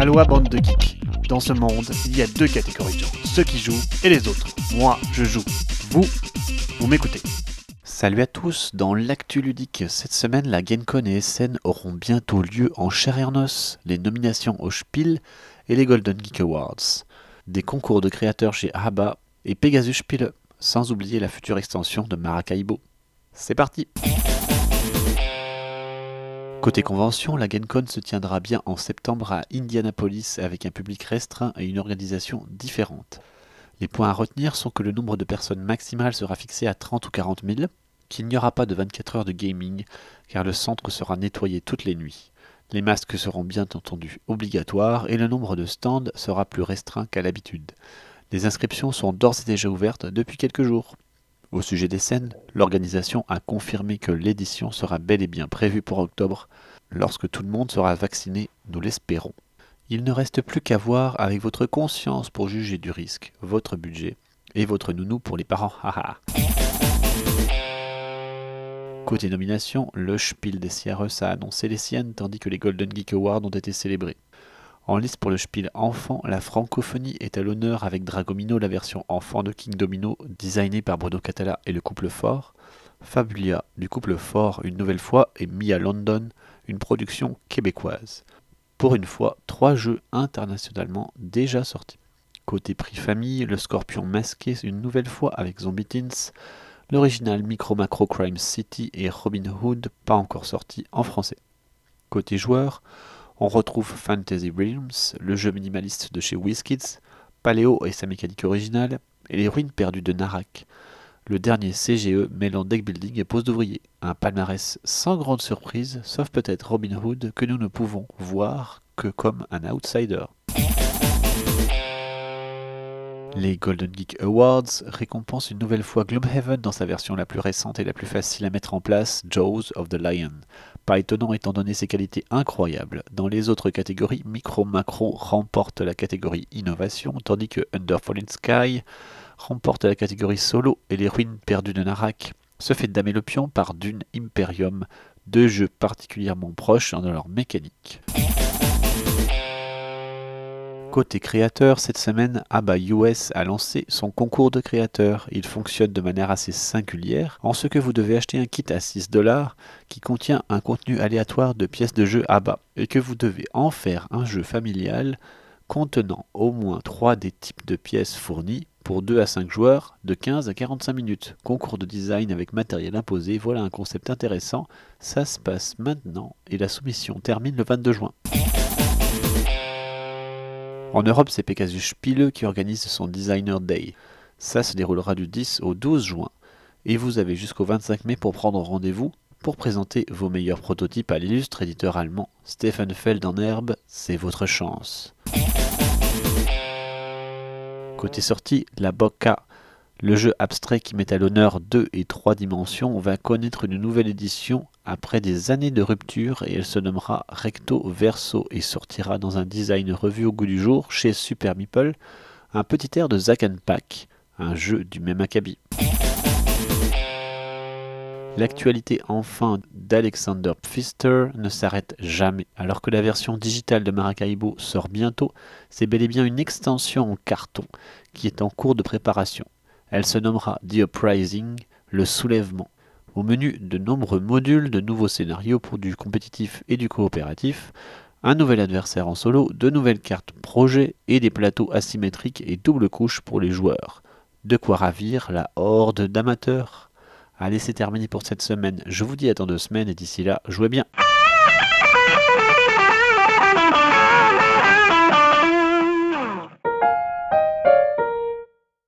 Aloha bande de geeks. Dans ce monde, il y a deux catégories de gens, ceux qui jouent et les autres. Moi, je joue. Vous, vous m'écoutez. Salut à tous, dans l'actu ludique, cette semaine, la GameCon et SN auront bientôt lieu en chair et en les nominations au Spiel et les Golden Geek Awards, des concours de créateurs chez ABBA et Pegasus Spiele, sans oublier la future extension de Maracaibo. C'est parti Côté convention, la GameCon se tiendra bien en septembre à Indianapolis avec un public restreint et une organisation différente. Les points à retenir sont que le nombre de personnes maximales sera fixé à 30 ou 40 000, qu'il n'y aura pas de 24 heures de gaming, car le centre sera nettoyé toutes les nuits. Les masques seront bien entendu obligatoires et le nombre de stands sera plus restreint qu'à l'habitude. Les inscriptions sont d'ores et déjà ouvertes depuis quelques jours. Au sujet des scènes, l'organisation a confirmé que l'édition sera bel et bien prévue pour octobre, lorsque tout le monde sera vacciné, nous l'espérons. Il ne reste plus qu'à voir avec votre conscience pour juger du risque, votre budget et votre nounou pour les parents. Côté nomination, le Spiel des CRS a annoncé les siennes tandis que les Golden Geek Awards ont été célébrés. En liste pour le Spiel enfant, la francophonie est à l'honneur avec Dragomino, la version enfant de King Domino, designée par Bruno Catala et le couple Fort. Fabulia, du couple Fort une nouvelle fois, et Mia London, une production québécoise. Pour une fois, trois jeux internationalement déjà sortis. Côté prix famille, le Scorpion masqué une nouvelle fois avec Zombie Teens, l'original Micro Macro Crime City et Robin Hood pas encore sorti en français. Côté joueur, on retrouve Fantasy Realms, le jeu minimaliste de chez WizKids, Paléo et sa mécanique originale, et les ruines perdues de Narak, le dernier CGE mêlant deck building et pose d'ouvrier. Un palmarès sans grande surprise, sauf peut-être Robin Hood que nous ne pouvons voir que comme un outsider. Les Golden Geek Awards récompensent une nouvelle fois Gloomhaven dans sa version la plus récente et la plus facile à mettre en place, Jaws of the Lion. Pas étonnant étant donné ses qualités incroyables. Dans les autres catégories, Micro Macro remporte la catégorie Innovation, tandis que Under Fallen Sky remporte la catégorie Solo et Les Ruines perdues de Narak se fait damer le pion par Dune Imperium, deux jeux particulièrement proches dans leur mécanique. Côté créateur, cette semaine, ABBA US a lancé son concours de créateurs. Il fonctionne de manière assez singulière, en ce que vous devez acheter un kit à 6 dollars qui contient un contenu aléatoire de pièces de jeu ABBA, et que vous devez en faire un jeu familial contenant au moins 3 des types de pièces fournies pour 2 à 5 joueurs de 15 à 45 minutes. Concours de design avec matériel imposé, voilà un concept intéressant. Ça se passe maintenant et la soumission termine le 22 juin. En Europe, c'est Pegasus Spiele qui organise son Designer Day. Ça se déroulera du 10 au 12 juin. Et vous avez jusqu'au 25 mai pour prendre rendez-vous pour présenter vos meilleurs prototypes à l'illustre éditeur allemand Stefan Feld en herbe, c'est votre chance. Côté sortie, la Bocca, le jeu abstrait qui met à l'honneur 2 et 3 dimensions, va connaître une nouvelle édition après des années de rupture et elle se nommera Recto Verso et sortira dans un design revu au goût du jour chez Super Meeple, un petit air de Zack Pack, un jeu du même acabit. L'actualité enfin d'Alexander Pfister ne s'arrête jamais. Alors que la version digitale de Maracaibo sort bientôt, c'est bel et bien une extension en carton qui est en cours de préparation. Elle se nommera The Uprising, le soulèvement. Au menu, de nombreux modules, de nouveaux scénarios pour du compétitif et du coopératif, un nouvel adversaire en solo, de nouvelles cartes projet et des plateaux asymétriques et double couche pour les joueurs. De quoi ravir la horde d'amateurs Allez, c'est terminé pour cette semaine. Je vous dis à dans deux semaines et d'ici là, jouez bien.